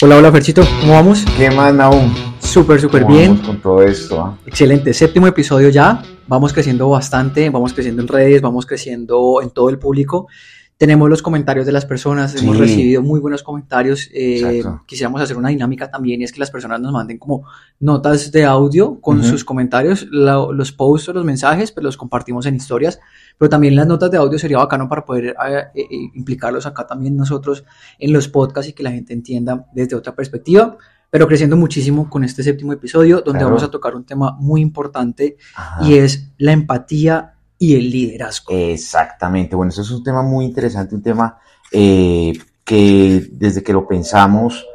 Hola, hola Ferchito, ¿cómo vamos? ¿Qué más, Naum? Súper, súper ¿Cómo bien. vamos con todo esto? ah? Excelente, séptimo episodio ya. Vamos creciendo bastante, vamos creciendo en redes, vamos creciendo en todo el público. Tenemos los comentarios de las personas, hemos Sí. recibido muy buenos comentarios. Eh, quisiéramos hacer una dinámica también y es que las personas nos manden como notas de audio con Ujú. sus comentarios, la- los posts o los mensajes, pues los compartimos en historias, pero también las notas de audio sería bacano para poder eh, eh, implicarlos acá también nosotros en los podcasts y que la gente entienda desde otra perspectiva. Pero creciendo muchísimo con este séptimo episodio, donde Claro. vamos a tocar un tema muy importante Ajá. y es la empatía y el liderazgo. Exactamente. Bueno, eso es un tema muy interesante, un tema eh, que desde que lo pensamos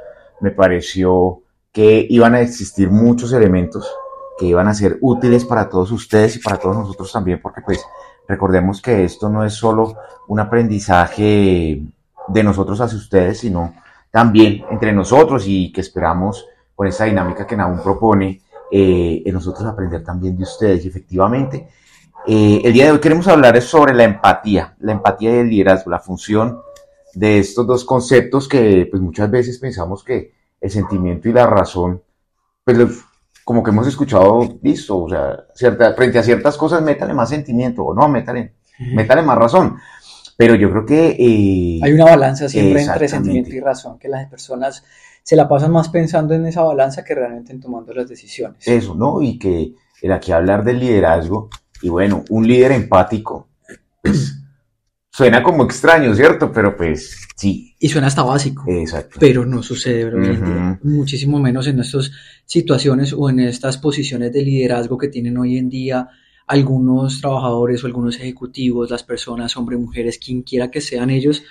me pareció que iban a existir muchos elementos que iban a ser útiles para todos ustedes y para todos nosotros también, porque pues recordemos que esto no es solo un aprendizaje de nosotros hacia ustedes, sino también entre nosotros y que esperamos con esa dinámica que Nahum propone, eh, en nosotros aprender también de ustedes. Y efectivamente, eh, el día de hoy queremos hablar sobre la empatía, la empatía y el liderazgo, la función de estos dos conceptos que pues muchas veces pensamos que el sentimiento y la razón, pues los- como que hemos escuchado, listo, o sea, cierta, frente a ciertas cosas métale más sentimiento o no, métale, métale más razón. Pero yo creo que... eh, Hay una balanza siempre entre sentimiento y razón, que las personas se la pasan más pensando en esa balanza que realmente en tomando las decisiones. eso, ¿no? Y que el aquí hablar del liderazgo, y bueno, un líder empático, pues, suena como extraño, ¿cierto? Pero pues sí, Y suena hasta básico, exacto. pero no sucede hoy en día. Ujú. Muchísimo menos en estas situaciones o en estas posiciones de liderazgo que tienen hoy en día algunos trabajadores o algunos ejecutivos, las personas, hombres, mujeres, quien quiera que sean ellos,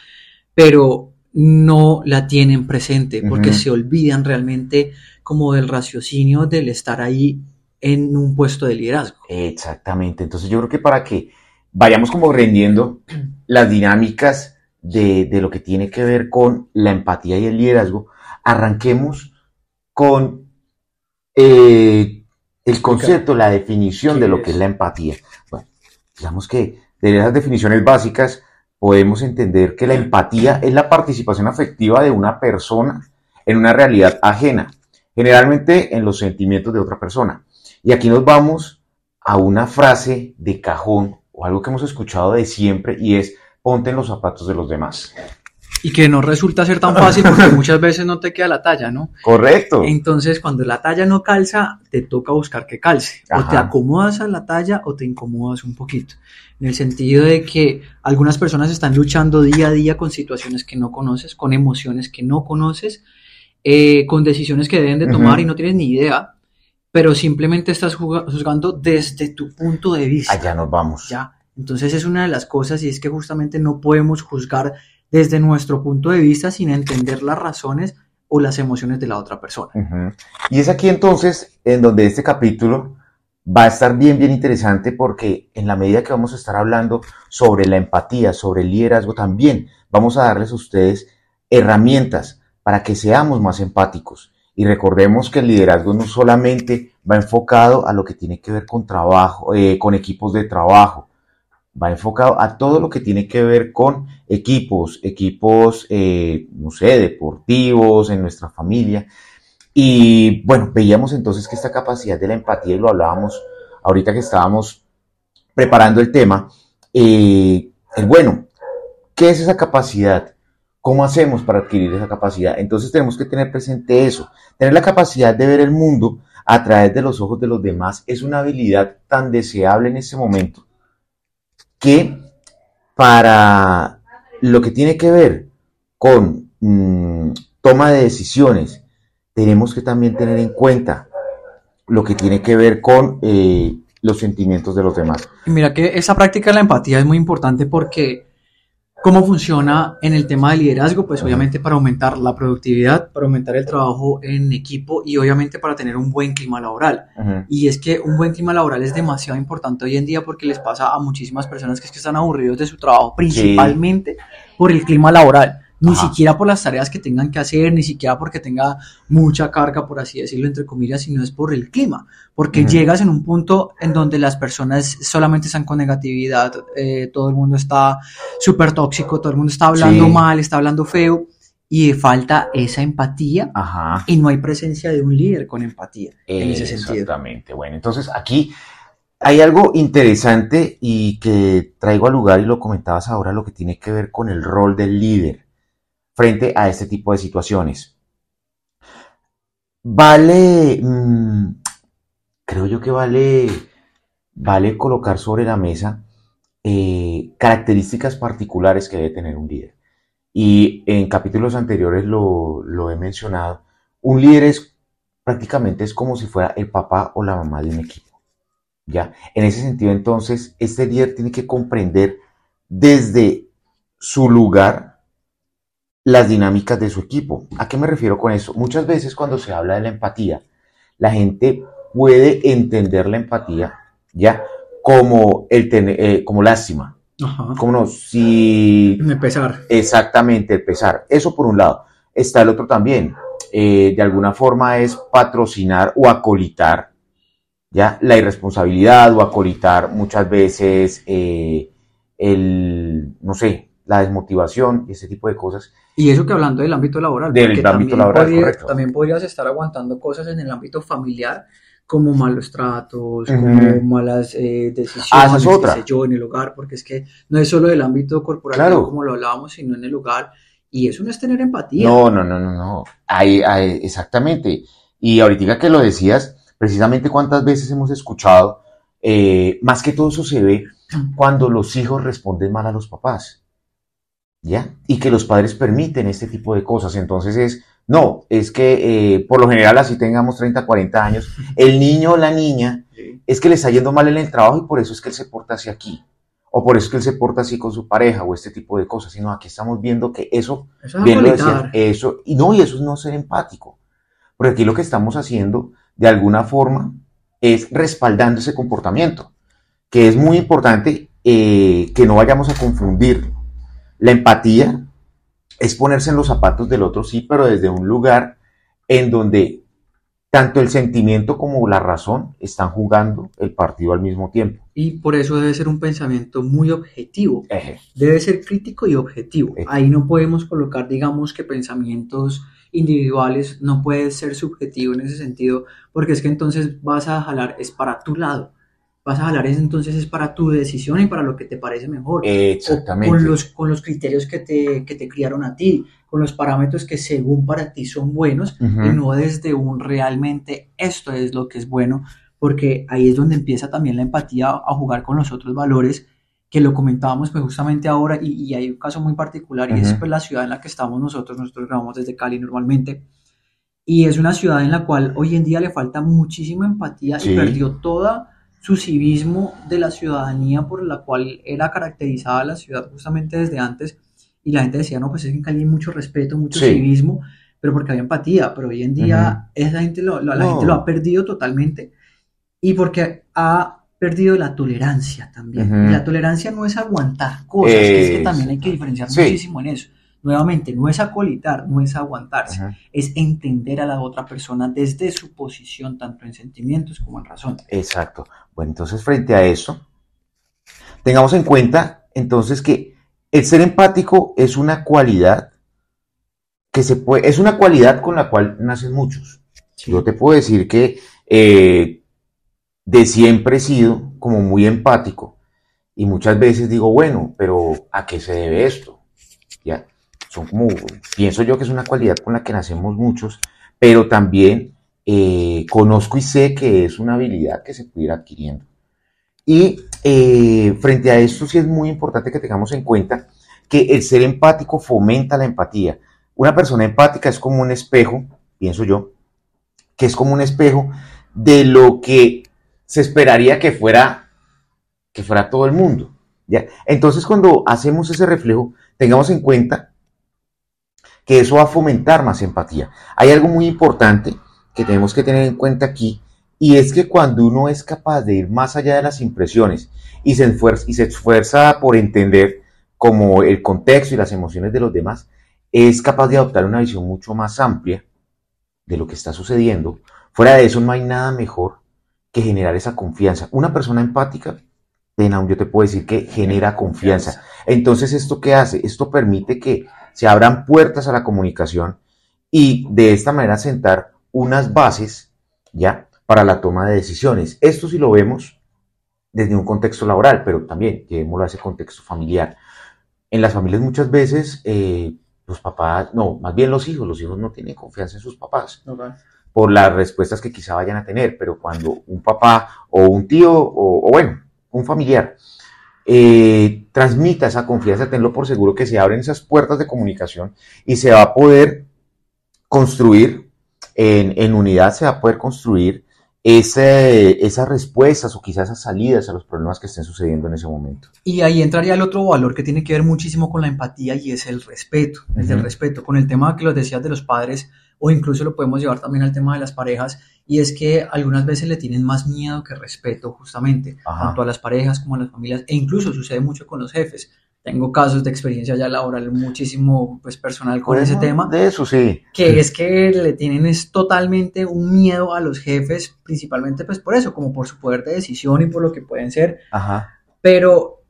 pero no la tienen presente porque se olvidan realmente como del raciocinio del estar ahí en un puesto de liderazgo. Exactamente. Entonces yo creo que para que vayamos como rendiendo las dinámicas de, de lo que tiene que ver con la empatía y el liderazgo, arranquemos con eh, el concepto, la definición ¿Qué de lo es? que es la empatía. Bueno, digamos que de esas definiciones básicas podemos entender que la empatía es la participación afectiva de una persona en una realidad ajena, generalmente en los sentimientos de otra persona. Y aquí nos vamos a una frase de cajón o algo que hemos escuchado de siempre y es ponte en los zapatos de los demás. Y que no resulta ser tan fácil porque muchas veces no te queda la talla, ¿no? Correcto. Entonces, cuando la talla no calza, te toca buscar que calce. O te acomodas a la talla o te incomodas un poquito. En el sentido de que algunas personas están luchando día a día con situaciones que no conoces, con emociones que no conoces, eh, con decisiones que deben de tomar y no tienes ni idea, pero simplemente estás juzgando desde tu punto de vista. Allá nos vamos. Ya. Entonces es una de las cosas y es que justamente no podemos juzgar desde nuestro punto de vista sin entender las razones o las emociones de la otra persona. Y es aquí entonces en donde este capítulo va a estar bien, bien interesante porque en la medida que vamos a estar hablando sobre la empatía, sobre el liderazgo, también vamos a darles a ustedes herramientas para que seamos más empáticos. Y recordemos que el liderazgo no solamente va enfocado a lo que tiene que ver con trabajo, eh, con equipos de trabajo, va enfocado a todo lo que tiene que ver con equipos, equipos, eh, no sé, deportivos, en nuestra familia. Y bueno, veíamos entonces que esta capacidad de la empatía, y lo hablábamos ahorita que estábamos preparando el tema, eh, el bueno, ¿qué es esa capacidad? ¿Cómo hacemos para adquirir esa capacidad? Entonces tenemos que tener presente eso, tener la capacidad de ver el mundo a través de los ojos de los demás es una habilidad tan deseable en este momento que para lo que tiene que ver con mm, toma de decisiones, tenemos que también tener en cuenta lo que tiene que ver con eh, los sentimientos de los demás. Mira que esa práctica de la empatía es muy importante porque cómo funciona en el tema de liderazgo, pues obviamente para aumentar la productividad, para aumentar el trabajo en equipo y obviamente para tener un buen clima laboral. Y es que un buen clima laboral es demasiado importante hoy en día porque les pasa a muchísimas personas que es que están aburridos de su trabajo, principalmente por el clima laboral. Ni Ajá. siquiera por las tareas que tengan que hacer, ni siquiera porque tenga mucha carga, por así decirlo, entre comillas, sino es por el clima. Porque llegas en un punto en donde las personas solamente están con negatividad, eh, todo el mundo está súper tóxico, todo el mundo está hablando Sí. mal, está hablando feo. y falta esa empatía Ajá. y no hay presencia de un líder con empatía en ese sentido. Exactamente. Bueno, entonces aquí hay algo interesante y que traigo al lugar y lo comentabas ahora, lo que tiene que ver con el rol del líder frente a este tipo de situaciones. Vale, mm, creo yo que vale, vale colocar sobre la mesa eh, características particulares que debe tener un líder. Y en capítulos anteriores lo, lo he mencionado. Un líder es prácticamente es como si fuera el papá o la mamá de un equipo. ¿ya? En ese sentido, entonces, este líder tiene que comprender desde su lugar las dinámicas de su equipo. ¿A qué me refiero con eso? Muchas veces cuando se habla de la empatía, la gente puede entender la empatía, ¿ya? Como, el eh, como lástima. Ajá. Como no, si... El pesar. Exactamente, el pesar. Eso por un lado. Está el otro también. Eh, de alguna forma es patrocinar o acolitar ¿ya? La irresponsabilidad o acolitar muchas veces eh, el, no sé, la desmotivación y ese tipo de cosas. Y eso que hablando del ámbito laboral. Del ámbito también laboral, podría-. También podrías estar aguantando cosas en el ámbito familiar, como malos tratos, Ujú. como malas eh, decisiones, Ah, es otra. sé yo, en el hogar, porque es que no es solo del ámbito corporal, Claro. como lo hablábamos, sino en el hogar. Y eso no es tener empatía. No, no, no, no, no. Ahí, ahí, exactamente. Y ahorita que lo decías, precisamente cuántas veces hemos escuchado, eh, más que todo eso se ve cuando los hijos responden mal a los papás. ¿Ya? Y que los padres permiten este tipo de cosas. Entonces es, no, es que eh, por lo general así tengamos 30, 40 años, el niño o la niña Sí. es que le está yendo mal en el trabajo y por eso es que él se porta así aquí. O por eso es que él se porta así con su pareja o este tipo de cosas. Sino aquí estamos viendo que eso Eso es Bien lo eso, y no, y eso es no ser empático. Porque aquí lo que estamos haciendo, de alguna forma, es respaldando ese comportamiento, que es muy importante eh, que no vayamos a confundir. La empatía es ponerse en los zapatos del otro, sí, pero desde un lugar en donde tanto el sentimiento como la razón están jugando el partido al mismo tiempo. Y por eso debe ser un pensamiento muy objetivo. Eje. Debe ser crítico y objetivo. Ahí no podemos colocar, digamos, que pensamientos individuales no puede ser subjetivo en ese sentido, porque es que entonces vas a jalar, es para tu lado. Vas a jalar, es, entonces es para tu decisión y para lo que te parece mejor. O Exactamente. con los, con los criterios que te, que te criaron a ti, con los parámetros que según para ti son buenos Ujú. y no desde un realmente esto es lo que es bueno, porque ahí es donde empieza también la empatía a jugar con los otros valores que lo comentábamos pues justamente ahora y, y hay un caso muy particular y es Ujú. pues la ciudad en la que estamos nosotros, nosotros grabamos desde Cali normalmente y es una ciudad en la cual hoy en día le falta muchísima empatía Sí. y perdió toda su civismo de la ciudadanía por la cual era caracterizada la ciudad justamente desde antes y la gente decía, no, pues es que en Cali hay mucho respeto, mucho Sí. civismo, pero porque había empatía, pero hoy en día esa gente lo, lo- la No. gente lo ha perdido totalmente y porque ha perdido la tolerancia también. Y la tolerancia no es aguantar cosas, que es que también hay que diferenciar Sí. muchísimo en eso. Nuevamente, no es acolitar, no es aguantarse, es entender a la otra persona desde su posición, tanto en sentimientos como en razón. Exacto. Bueno, entonces frente a eso, tengamos en cuenta entonces que el ser empático es una cualidad que se puede, es una cualidad con la cual nacen muchos. Yo te puedo decir que eh, de siempre he sido como muy empático y muchas veces digo, bueno, pero ¿a qué se debe esto? Ya, son como, pienso yo que es una cualidad con la que nacemos muchos, pero también eh, conozco y sé que es una habilidad que se puede ir adquiriendo. Y eh, frente a esto sí es muy importante que tengamos en cuenta que el ser empático fomenta la empatía. Una persona empática es como un espejo, pienso yo, que es como un espejo de lo que se esperaría que fuera, que fuera todo el mundo. ¿ya? Entonces, cuando hacemos ese reflejo, tengamos en cuenta que eso va a fomentar más empatía. Hay algo muy importante que tenemos que tener en cuenta aquí, y es que cuando uno es capaz de ir más allá de las impresiones y se esfuerza, y se esfuerza por entender como el contexto y las emociones de los demás, es capaz de adoptar una visión mucho más amplia de lo que está sucediendo. Fuera de eso no hay nada mejor que generar esa confianza. Una persona empática, yo te puedo decir que genera confianza. Entonces, ¿esto qué hace? Esto permite que se abran puertas a la comunicación y de esta manera sentar unas bases, ¿ya? Para la toma de decisiones. Esto sí lo vemos desde un contexto laboral, pero también llevémoslo a ese contexto familiar. En las familias muchas veces eh, los papás, no, más bien los hijos, los hijos no tienen confianza en sus papás. por las respuestas que quizá vayan a tener, pero cuando un papá o un tío o, bueno, un familiar eh, transmita esa confianza, tenlo por seguro que se abren esas puertas de comunicación y se va a poder construir en, en unidad, se va a poder construir ese, esas respuestas o quizás esas salidas a los problemas que estén sucediendo en ese momento. Y ahí entraría el otro valor que tiene que ver muchísimo con la empatía y es el respeto, es el respeto. Con el tema que lo decías de los padres o incluso lo podemos llevar también al tema de las parejas y es que algunas veces le tienen más miedo que respeto justamente, tanto a las parejas como a las familias e incluso sucede mucho con los jefes tengo casos de experiencia ya laboral muchísimo pues personal con ese tema. De eso sí. Que es que le tienen es totalmente un miedo a los jefes, principalmente pues por eso, como por su poder de decisión y por lo que pueden ser. Ajá. Pero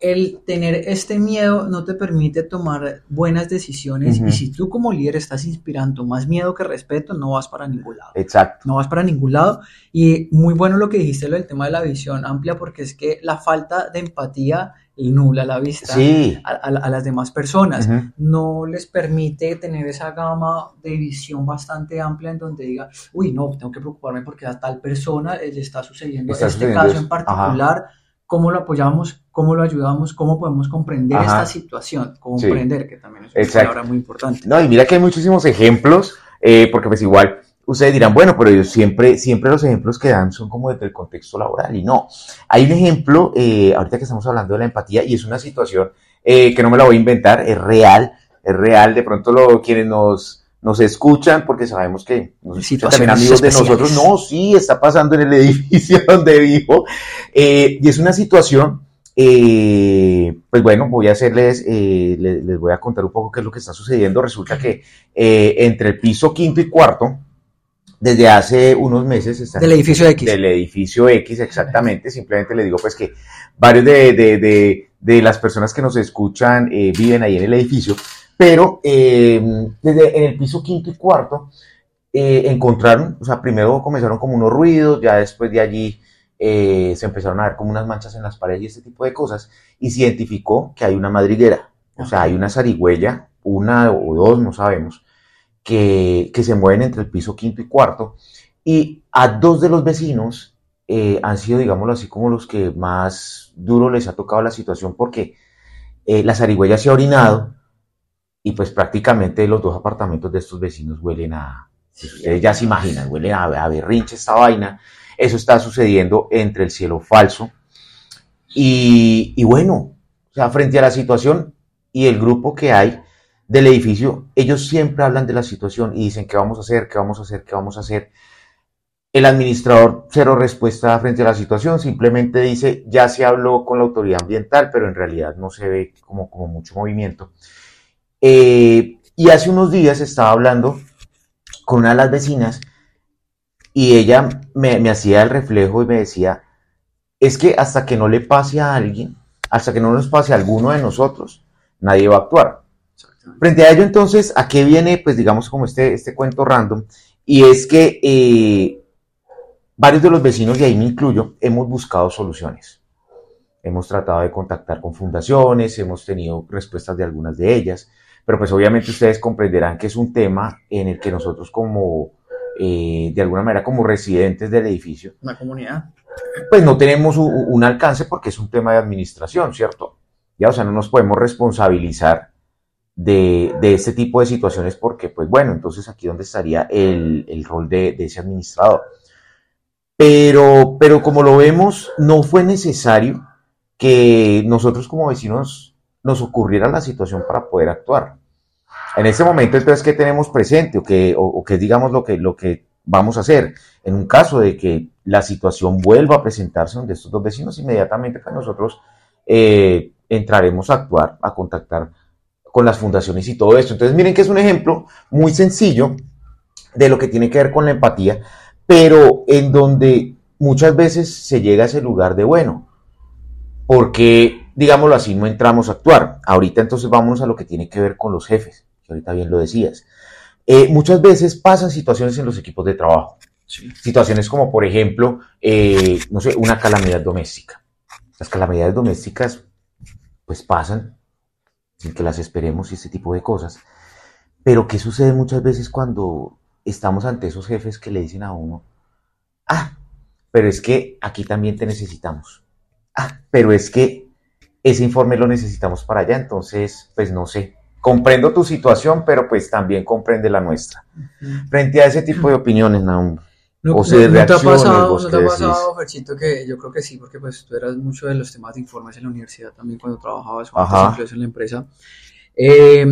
el tener este miedo no te permite tomar buenas decisiones y si tú como líder estás inspirando más miedo que respeto, no vas para ningún lado. Exacto. No vas para ningún lado y muy bueno lo que dijiste lo del tema de la visión amplia porque es que la falta de empatía nula la vista a, las demás personas. No les permite tener esa gama de visión bastante amplia en donde diga, uy, no, tengo que preocuparme porque a tal persona le está sucediendo este caso en particular. ¿Cómo lo apoyamos? ¿Cómo lo ayudamos? ¿Cómo podemos comprender esta situación? Comprender, que también es una palabra muy importante. No, y mira que hay muchísimos ejemplos, eh, porque pues igual ustedes dirán, bueno, pero ellos siempre, siempre los ejemplos que dan son como desde el contexto laboral. Y no, hay un ejemplo, eh, ahorita que estamos hablando de la empatía, y es una situación eh, que no me la voy a inventar, es real, es real. De pronto lo, quienes nos, nos escuchan, porque sabemos que nos también amigos de nosotros, no, sí, está pasando en el edificio donde vivo. Eh, y es una situación pues bueno, voy a hacerles, les, les, voy a contar un poco qué es lo que está sucediendo. Resulta que entre el piso quinto y cuarto desde hace unos meses está del edificio X. Del edificio X, exactamente. Simplemente le digo pues que varios de, de, de, las personas que nos escuchan eh, viven ahí en el edificio, pero eh, desde en el piso quinto y cuarto eh, encontraron, o sea, primero comenzaron como unos ruidos, ya después de allí se empezaron a ver como unas manchas en las paredes y este tipo de cosas, y se identificó que hay una madriguera, o sea, hay una zarigüeya, una o dos, no sabemos, que, se mueven entre el piso quinto y cuarto. Y a dos de los vecinos eh, han sido, digámoslo así, como los que más duro les ha tocado la situación porque eh, la zarigüeya se ha orinado y pues prácticamente los dos apartamentos de estos vecinos huelen a, ustedes ya se imaginan, huelen a, a berrinche esta vaina. Eso está sucediendo entre el cielo falso. Y, y bueno, o sea, frente a la situación y el grupo que hay, del edificio, ellos siempre hablan de la situación y dicen qué vamos a hacer, qué vamos a hacer, qué vamos a hacer. El administrador cero respuesta frente a la situación, simplemente dice ya se habló con la autoridad ambiental, pero en realidad no se ve como, como mucho movimiento. Eh, y hace unos días estaba hablando con una de las vecinas y ella me, me hacía el reflejo y me decía, es que hasta que no le pase a alguien, hasta que no nos pase a alguno de nosotros, nadie va a actuar. Frente a ello, entonces, ¿a qué viene, pues digamos, como este, este cuento random? Y es que eh, varios de los vecinos, y ahí me incluyo, hemos buscado soluciones. Hemos tratado de contactar con fundaciones, hemos tenido respuestas de algunas de ellas, pero pues obviamente ustedes comprenderán que es un tema en el que nosotros como, eh, de alguna manera, como residentes del edificio, una comunidad, pues no tenemos un, un alcance porque es un tema de administración, ¿cierto? Ya, o sea, no nos podemos responsabilizar de, de, este tipo de situaciones porque, pues bueno, entonces aquí donde estaría el, el rol de, de, ese administrador. Pero, pero como lo vemos, no fue necesario que nosotros como vecinos nos ocurriera la situación para poder actuar. En este momento, entonces, ¿qué tenemos presente? O que, o, que digamos lo que, lo que vamos a hacer. En un caso de que la situación vuelva a presentarse donde estos dos vecinos, inmediatamente pues nosotros eh, entraremos a actuar, a contactar con las fundaciones y todo esto. Entonces miren que es un ejemplo muy sencillo de lo que tiene que ver con la empatía, pero en donde muchas veces se llega a ese lugar de bueno, porque digámoslo así, no entramos a actuar. Ahorita entonces vámonos a lo que tiene que ver con los jefes, que ahorita bien lo decías. Eh, muchas veces pasan situaciones en los equipos de trabajo. Sí. Situaciones como, por ejemplo, eh, no sé, una calamidad doméstica. Las calamidades domésticas, pues pasan sin que las esperemos y ese tipo de cosas. Pero ¿qué sucede muchas veces cuando estamos ante esos jefes que le dicen a uno, ah, pero es que aquí también te necesitamos. Ah, pero es que ese informe lo necesitamos para allá, entonces, pues no sé. Comprendo tu situación, pero pues también comprende la nuestra. Frente a ese tipo de opiniones, Naum, No, O sea, de no- no te ha pasado, no te ha pasado, Ferchito, que yo creo que sí, porque pues tú eras mucho de los temas de informes en la universidad también cuando trabajabas o antes Ajá. incluso en la empresa. Eh,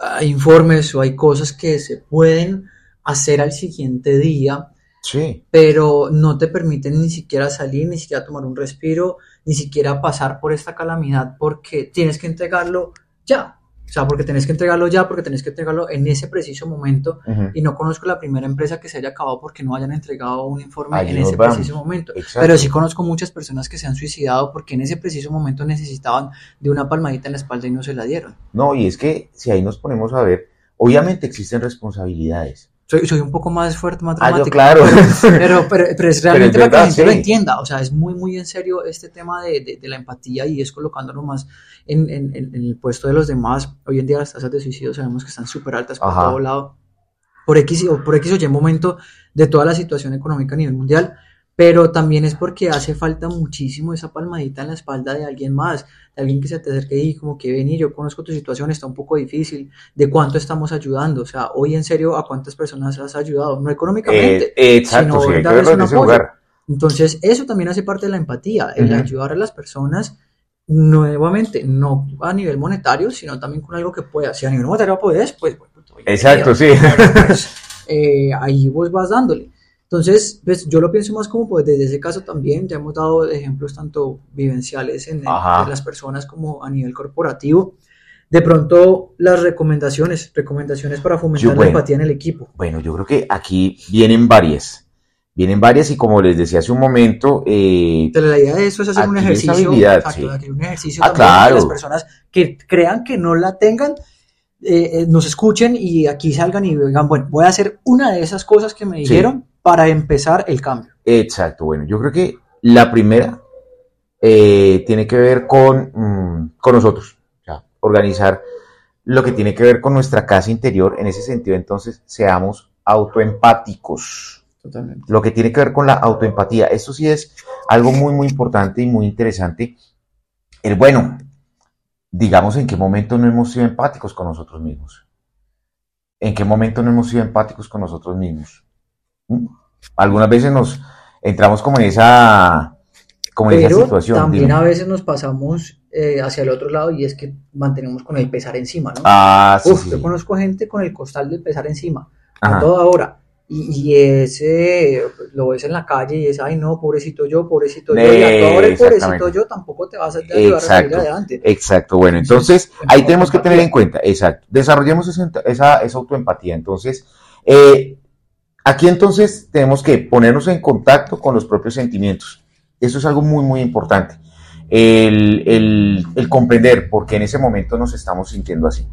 hay informes o hay cosas que se pueden hacer al siguiente día, sí, pero no te permiten ni siquiera salir, ni siquiera tomar un respiro, ni siquiera pasar por esta calamidad porque tienes que entregarlo ya. O sea, porque tenés que entregarlo ya, porque tenés que entregarlo en ese preciso momento y no conozco la primera empresa que se haya acabado porque no hayan entregado un informe en ese vamos. preciso momento. exacto. Pero sí conozco muchas personas que se han suicidado porque en ese preciso momento necesitaban de una palmadita en la espalda y no se la dieron. No, y es que si ahí nos ponemos a ver, obviamente existen responsabilidades. Soy, soy un poco más fuerte, más Ah, yo dramático. claro. Pero, pero, pero es realmente Pero para que la gente lo entienda. O sea, es muy, muy en serio este tema de, de- de la empatía y es colocándolo más en, en- en- en el puesto de los demás. Hoy en día las tasas de suicidio sabemos que están súper altas por Ajá. todo lado. Por X, o por X o Y momento de toda la situación económica a nivel mundial. Pero también es porque hace falta muchísimo esa palmadita en la espalda de alguien más, de alguien que se te acerque y como que vení, yo conozco tu situación, está un poco difícil, de cuánto estamos ayudando, o sea, hoy en serio, ¿a cuántas personas has ayudado? No económicamente, Eh, exacto, sino sí, darles un apoyo. lugar. Entonces, eso también hace parte de la empatía, el ayudar a las personas nuevamente, no a nivel monetario, sino también con algo que pueda. Si a nivel monetario puedes, pues bueno, pues, Exacto, sí. pues, eh, ahí vos vas dándole. Entonces, pues, yo lo pienso más como pues desde ese caso también, ya hemos dado ejemplos tanto vivenciales en, Ajá. en las personas como a nivel corporativo. De pronto, las recomendaciones, recomendaciones para fomentar Yo, la bueno. empatía en el equipo. Bueno, yo creo que aquí vienen varias. Vienen varias y como les decía hace un momento, eh, Pero la idea de eso es hacer un ejercicio, exacto, sí. un ejercicio Ah, para que claro. las personas que crean que no la tengan, eh, eh, nos escuchen y aquí salgan y digan, bueno, voy a hacer una de esas cosas que me dijeron para empezar el cambio. Exacto, bueno, yo creo que la primera eh, tiene que ver con, mm, con nosotros, o sea, organizar lo que tiene que ver con nuestra casa interior, en ese sentido entonces seamos autoempáticos, Totalmente. lo que tiene que ver con la autoempatía, esto sí es algo muy, muy importante y muy interesante, el bueno, digamos en qué momento no hemos sido empáticos con nosotros mismos, en qué momento no hemos sido empáticos con nosotros mismos. ¿Mm? Algunas veces nos entramos como en esa, como en esa situación. también dime. a veces nos pasamos eh, hacia el otro lado y es que mantenemos con el pesar encima, ¿no? Ah, sí, Uf, sí, yo conozco gente con el costal del pesar encima, a Ajá. toda hora. Y, y ese lo ves en la calle y es, ay no, pobrecito yo, pobrecito yo, y a toda hora el pobrecito yo tampoco te vas a ayudar a salir adelante. Exacto, bueno, Entonces, entonces ahí tenemos que tener en cuenta, exacto, desarrollemos esa, esa, esa autoempatía. Entonces, eh, aquí entonces tenemos que ponernos en contacto con los propios sentimientos. Eso es algo muy, muy importante. El, el, el comprender por qué en ese momento nos estamos sintiendo así.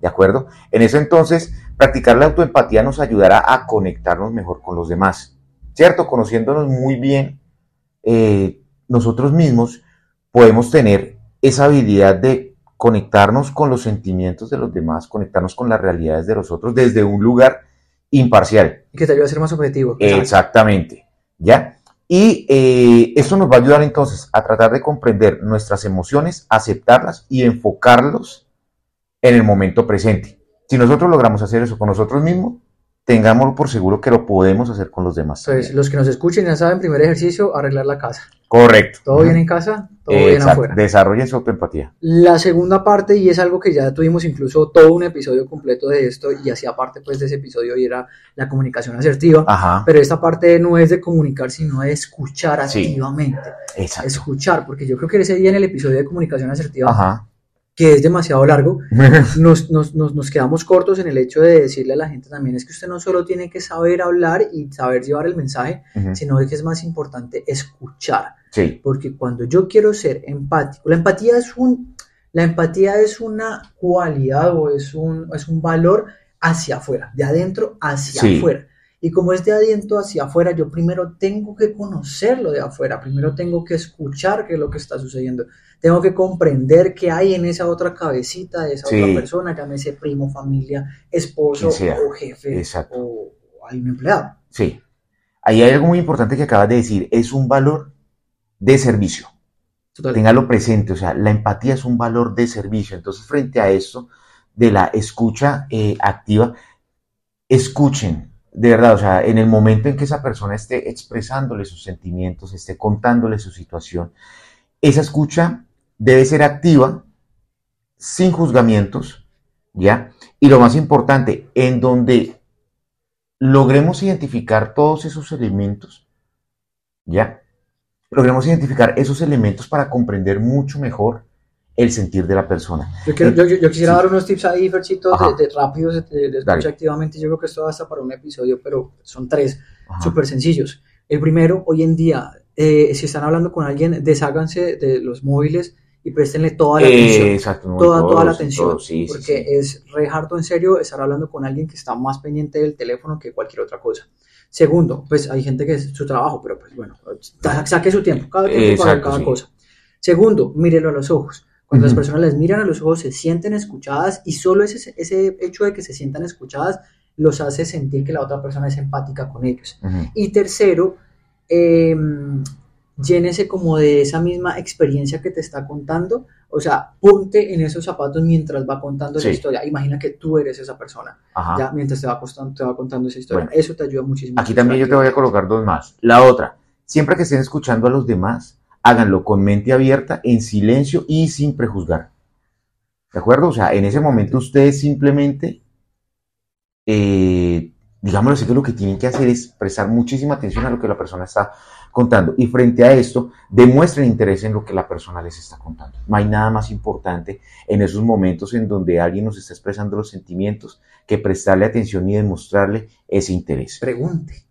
¿De acuerdo? En ese entonces, practicar la autoempatía nos ayudará a conectarnos mejor con los demás. ¿Cierto? Conociéndonos muy bien eh, nosotros mismos, podemos tener esa habilidad de conectarnos con los sentimientos de los demás, conectarnos con las realidades de los otros desde un lugar imparcial. Y que te ayude a ser más objetivo. Exactamente. ¿Ya? Y eh, eso nos va a ayudar entonces a tratar de comprender nuestras emociones, aceptarlas y enfocarlos en el momento presente. Si nosotros logramos hacer eso con nosotros mismos, tengámoslo por seguro que lo podemos hacer con los demás. Entonces, los que nos escuchen ya saben, primer ejercicio, arreglar la casa. Correcto. Todo bien en casa, todo bien Exacto. afuera. Desarrollen su autoempatía. La segunda parte, y es algo que ya tuvimos incluso todo un episodio completo de esto, y hacía parte pues de ese episodio y era la comunicación asertiva. Ajá. Pero esta parte no es de comunicar, sino de escuchar Sí. activamente. Exacto. Escuchar, porque yo creo que ese día en el episodio de comunicación asertiva Ajá. Que es demasiado largo, nos, nos, nos, nos, quedamos cortos en el hecho de decirle a la gente también es que usted no solo tiene que saber hablar y saber llevar el mensaje, sino que es más importante escuchar. Sí. Porque cuando yo quiero ser empático, la empatía es un, la empatía es una cualidad o es un, es un valor hacia afuera, de adentro hacia afuera. Y como es de adentro hacia afuera, yo primero tengo que conocerlo de afuera, primero tengo que escuchar qué es lo que está sucediendo, tengo que comprender qué hay en esa otra cabecita de esa otra persona, llámese primo, familia, esposo o jefe o, hay un empleado. Sí. Ahí hay algo muy importante que acabas de decir, es un valor de servicio. Téngalo presente, o sea, la empatía es un valor de servicio. Entonces, frente a esto de la escucha eh, activa, escuchen, de verdad, o sea, en el momento en que esa persona esté expresándole sus sentimientos, esté contándole su situación, esa escucha debe ser activa, sin juzgamientos, ¿ya? Y lo más importante, en donde logremos identificar todos esos elementos, ¿ya? Logremos identificar esos elementos para comprender mucho mejor el sentir de la persona. Yo, quisiera dar unos tips ahí, Ferchito, de, rápidos, de, escucha activamente. Yo creo que esto va hasta para un episodio, pero son tres súper sencillos. El primero, hoy en día, eh, si están hablando con alguien, desháganse de los móviles y préstenle toda la atención. exacto, toda, toda la atención. porque es re harto en serio estar hablando con alguien que está más pendiente del teléfono que cualquier otra cosa. Segundo, pues hay gente que es su trabajo, pero pues bueno, saque su tiempo, cada tiempo para cada cosa. Segundo, mírelo a los ojos. Cuando las personas les miran a los ojos, se sienten escuchadas y solo ese, ese hecho de que se sientan escuchadas los hace sentir que la otra persona es empática con ellos. Y tercero, eh, llénese como de esa misma experiencia que te está contando, o sea, ponte en esos zapatos mientras va contando la historia. Imagina que tú eres esa persona, ya mientras te va, contando, te va contando esa historia. Eso te ayuda muchísimo. Aquí también yo te voy a colocar dos más. La otra, siempre que estén escuchando a los demás, háganlo con mente abierta, en silencio y sin prejuzgar. ¿De acuerdo? O sea, en ese momento ustedes simplemente, eh, digámoslo así, que lo que tienen que hacer es prestar muchísima atención a lo que la persona está contando. Y frente a esto, demuestren interés en lo que la persona les está contando. No hay nada más importante en esos momentos en donde alguien nos está expresando los sentimientos que prestarle atención y demostrarle ese interés. Pregunte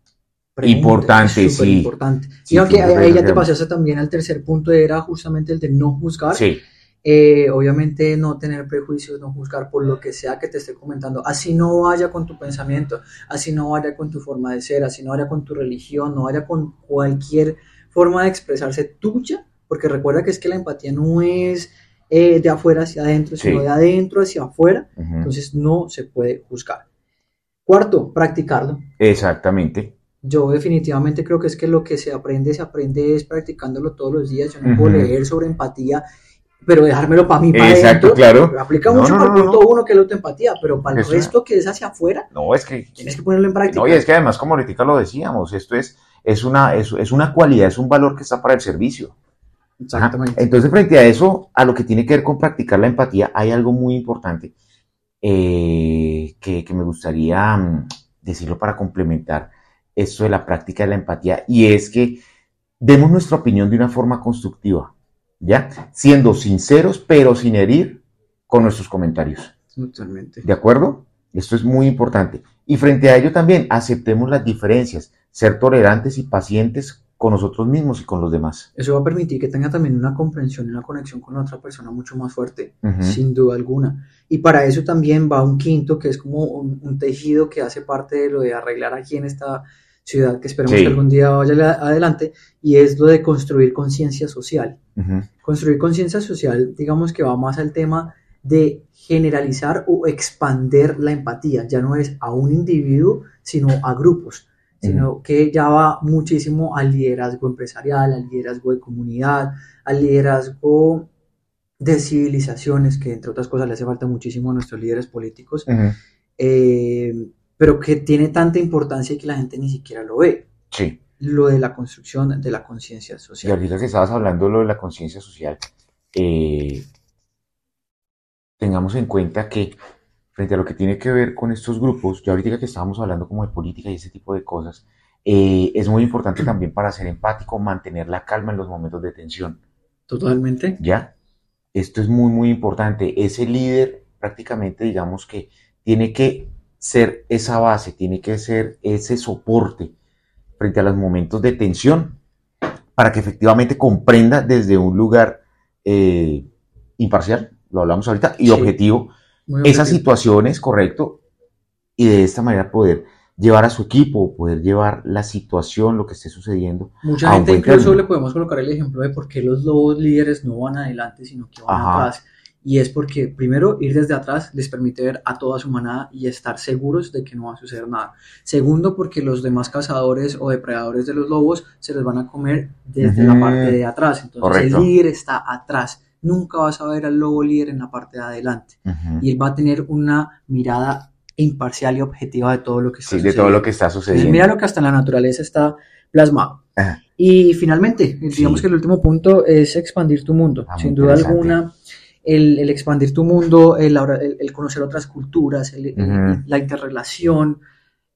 importante, sí. importante. y aunque ahí ya te pasaste también al tercer punto, era justamente el de no juzgar. Sí. Eh, obviamente no tener prejuicios, no juzgar por lo que sea que te esté comentando, así no vaya con tu pensamiento, así no vaya con tu forma de ser, así no vaya con tu religión, no vaya con cualquier forma de expresarse tuya, porque recuerda que es que la empatía no es eh, de afuera hacia adentro, sino de adentro hacia afuera, entonces no se puede juzgar. Cuarto, practicarlo. Exactamente. Yo definitivamente creo que es que lo que se aprende, se aprende es practicándolo todos los días. Yo no puedo leer sobre empatía, pero dejármelo para mí, para Exacto, claro. Aplica mucho para el punto uno, que es la autoempatía, pero para el resto que es hacia afuera, no, es que, tienes que ponerlo en práctica. No, y es que además, como ahorita lo decíamos, esto es, es, una, es, es una cualidad, es un valor que está para el servicio. Exactamente. Entonces, frente a eso, a lo que tiene que ver con practicar la empatía, hay algo muy importante eh, que, que me gustaría mm, decirlo para complementar esto de la práctica de la empatía y es que demos nuestra opinión de una forma constructiva, ¿ya? Siendo sinceros, pero sin herir con nuestros comentarios. Totalmente. ¿De acuerdo? Esto es muy importante. Y frente a ello también, aceptemos las diferencias, ser tolerantes y pacientes con nosotros mismos y con los demás. Eso va a permitir que tenga también una comprensión y una conexión con otra persona mucho más fuerte, sin duda alguna. Y para eso también va un quinto, que es como un, tejido que hace parte de lo de arreglar aquí en esta ciudad, que esperemos que algún día vaya adelante, y es lo de construir conciencia social. Construir conciencia social, digamos que va más al tema de generalizar o expander la empatía, ya no es a un individuo, sino a grupos sino que ya va muchísimo al liderazgo empresarial, al liderazgo de comunidad, al liderazgo de civilizaciones, que entre otras cosas le hace falta muchísimo a nuestros líderes políticos, eh, pero que tiene tanta importancia que la gente ni siquiera lo ve. Sí. Lo de la construcción de la conciencia social. Y ahorita que estabas hablando de lo de la conciencia social, eh, tengamos en cuenta que frente a lo que tiene que ver con estos grupos, ya ahorita que estábamos hablando como de política y ese tipo de cosas, eh, es muy importante también para ser empático mantener la calma en los momentos de tensión. Totalmente. ¿Ya? esto es muy, muy importante. Ese líder prácticamente, digamos que tiene que ser esa base, tiene que ser ese soporte frente a los momentos de tensión para que efectivamente comprenda desde un lugar eh, imparcial, lo hablamos ahorita, y objetivo, esas situaciones, correcto, y de esta manera poder llevar a su equipo, poder llevar la situación, lo que esté sucediendo. Mucha gente incluso le podemos colocar el ejemplo de por qué los lobos líderes no van adelante, sino que van atrás. Y es porque, primero, ir desde atrás les permite ver a toda su manada y estar seguros de que no va a suceder nada. Segundo, porque los demás cazadores o depredadores de los lobos se los van a comer desde la parte de atrás. Entonces, el líder está atrás. Nunca vas a ver al lobo líder en la parte de adelante. Y él va a tener una mirada imparcial y objetiva de todo lo que está sí, de todo lo que está sucediendo. mira lo que hasta en la naturaleza está plasmado. Y finalmente, digamos que el último punto es expandir tu mundo. Ah, Sin duda alguna, el, expandir tu mundo, el, el, conocer otras culturas, la interrelación,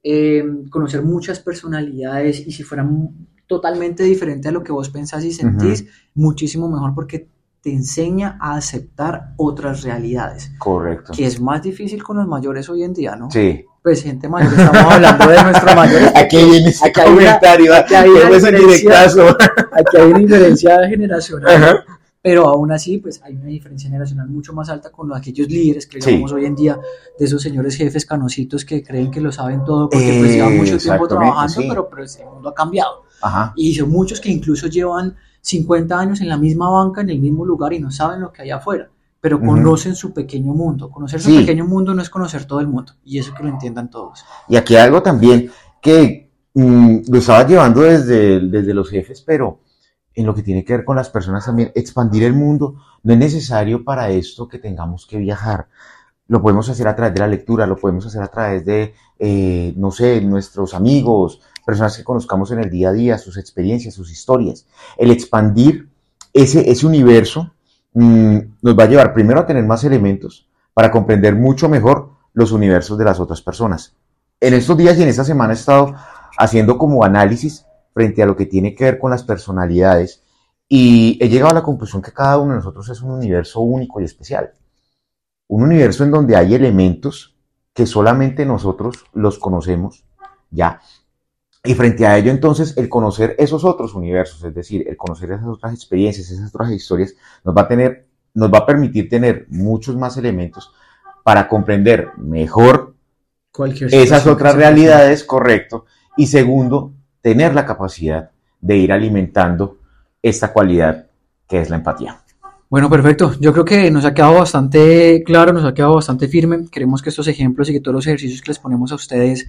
em, conocer muchas personalidades y si fueran totalmente diferente a lo que vos pensás y sentís, muchísimo mejor porque te enseña a aceptar otras realidades. Correcto. Que es más difícil con los mayores hoy en día, ¿no? Sí. Pues gente mayor, estamos hablando de nuestros mayores. Aquí viene ese aquí comentario, aquí hay, una aquí hay una diferencia generacional. Pero aún así, pues hay una diferencia generacional mucho más alta con aquellos líderes que llamamos hoy en día, de esos señores jefes canositos que creen que lo saben todo porque pues llevan mucho tiempo trabajando, pero, pero el mundo ha cambiado. Ajá. Y son muchos que incluso llevan 50 años en la misma banca, en el mismo lugar y no saben lo que hay afuera, pero conocen su pequeño mundo. Conocer su pequeño mundo no es conocer todo el mundo y eso que lo entiendan todos. Y aquí algo también que mm, lo estaba llevando desde, desde los jefes, pero en lo que tiene que ver con las personas también, expandir el mundo no es necesario para esto que tengamos que viajar. Lo podemos hacer a través de la lectura, lo podemos hacer a través de, eh, no sé, nuestros amigos, personas que conozcamos en el día a día, sus experiencias, sus historias. El expandir ese, ese universo mm, nos va a llevar primero a tener más elementos para comprender mucho mejor los universos de las otras personas. En estos días y en esta semana he estado haciendo como análisis frente a lo que tiene que ver con las personalidades y he llegado a la conclusión que cada uno de nosotros es un universo único y especial. Un universo en donde hay elementos que solamente nosotros los conocemos, ya, y frente a ello, entonces, el conocer esos otros universos, es decir, el conocer esas otras experiencias, esas otras historias, nos va a tener, nos va a permitir tener muchos más elementos para comprender mejor esas otras realidades, correcto. Y segundo, tener la capacidad de ir alimentando esta cualidad que es la empatía. Bueno, perfecto. Yo creo que nos ha quedado bastante claro, nos ha quedado bastante firme. Queremos que estos ejemplos y que todos los ejercicios que les ponemos a ustedes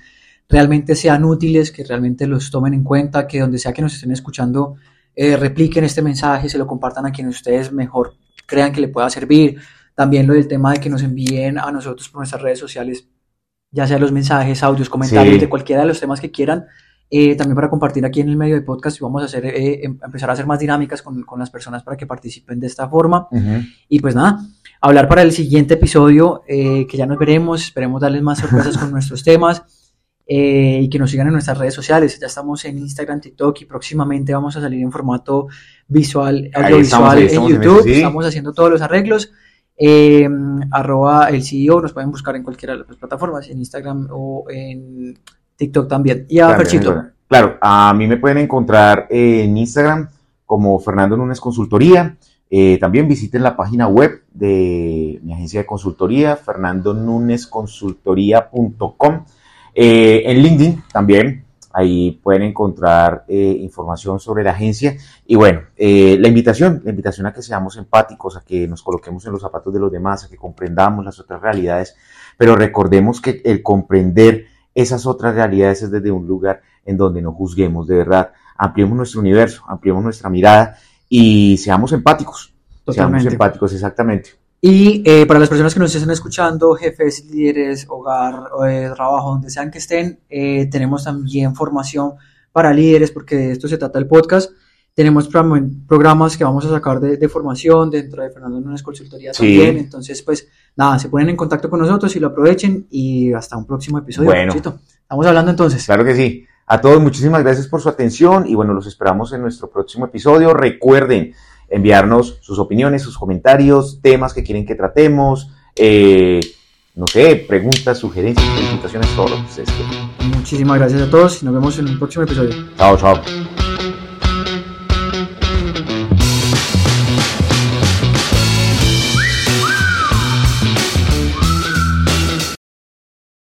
realmente sean útiles, que realmente los tomen en cuenta, que donde sea que nos estén escuchando, eh, repliquen este mensaje, se lo compartan a quienes ustedes mejor crean que le pueda servir. También lo del tema de que nos envíen a nosotros por nuestras redes sociales, ya sea los mensajes, audios, comentarios, de cualquiera de los temas que quieran. Eh, también para compartir aquí en el medio de podcast y vamos a hacer, eh, em, empezar a hacer más dinámicas con, con, las personas para que participen de esta forma. Y pues nada, hablar para el siguiente episodio, que ya nos veremos, esperemos darles más sorpresas con nuestros temas. Eh, y que nos sigan en nuestras redes sociales. Ya estamos en Instagram, TikTok y próximamente vamos a salir en formato visual, audiovisual en YouTube. Estamos haciendo todos los arreglos. Eh, arroba el CEO, nos pueden buscar en cualquiera de las plataformas, en Instagram o en TikTok también. Y a Ferchito. Claro, a mí me pueden encontrar en Instagram como Fernando Núñez Consultoría. Eh, también visiten la página web de mi agencia de consultoría, fernandonunezconsultoría.com. Eh, en LinkedIn también, ahí pueden encontrar eh, información sobre la agencia. Y bueno, eh, la invitación, la invitación a que seamos empáticos, a que nos coloquemos en los zapatos de los demás, a que comprendamos las otras realidades, pero recordemos que el comprender esas otras realidades es desde un lugar en donde no juzguemos, de verdad, ampliemos nuestro universo, ampliemos nuestra mirada y seamos empáticos. Seamos empáticos, exactamente. Y eh, para las personas que nos estén escuchando, jefes, líderes, hogar, eh, trabajo, donde sean que estén, eh, tenemos también formación para líderes, porque de esto se trata el podcast. Tenemos programas que vamos a sacar de, formación dentro de Fernando Núñez Consultoría también. Entonces, pues nada, se ponen en contacto con nosotros y lo aprovechen. Y hasta un próximo episodio. Bueno, estamos hablando entonces. Claro que sí. A todos, muchísimas gracias por su atención y bueno, los esperamos en nuestro próximo episodio. Recuerden, enviarnos sus opiniones, sus comentarios, temas que quieren que tratemos, eh, no sé, preguntas, sugerencias, felicitaciones, todo lo que ustedes quieran. Muchísimas gracias a todos y nos vemos en un próximo episodio. Chao, chao.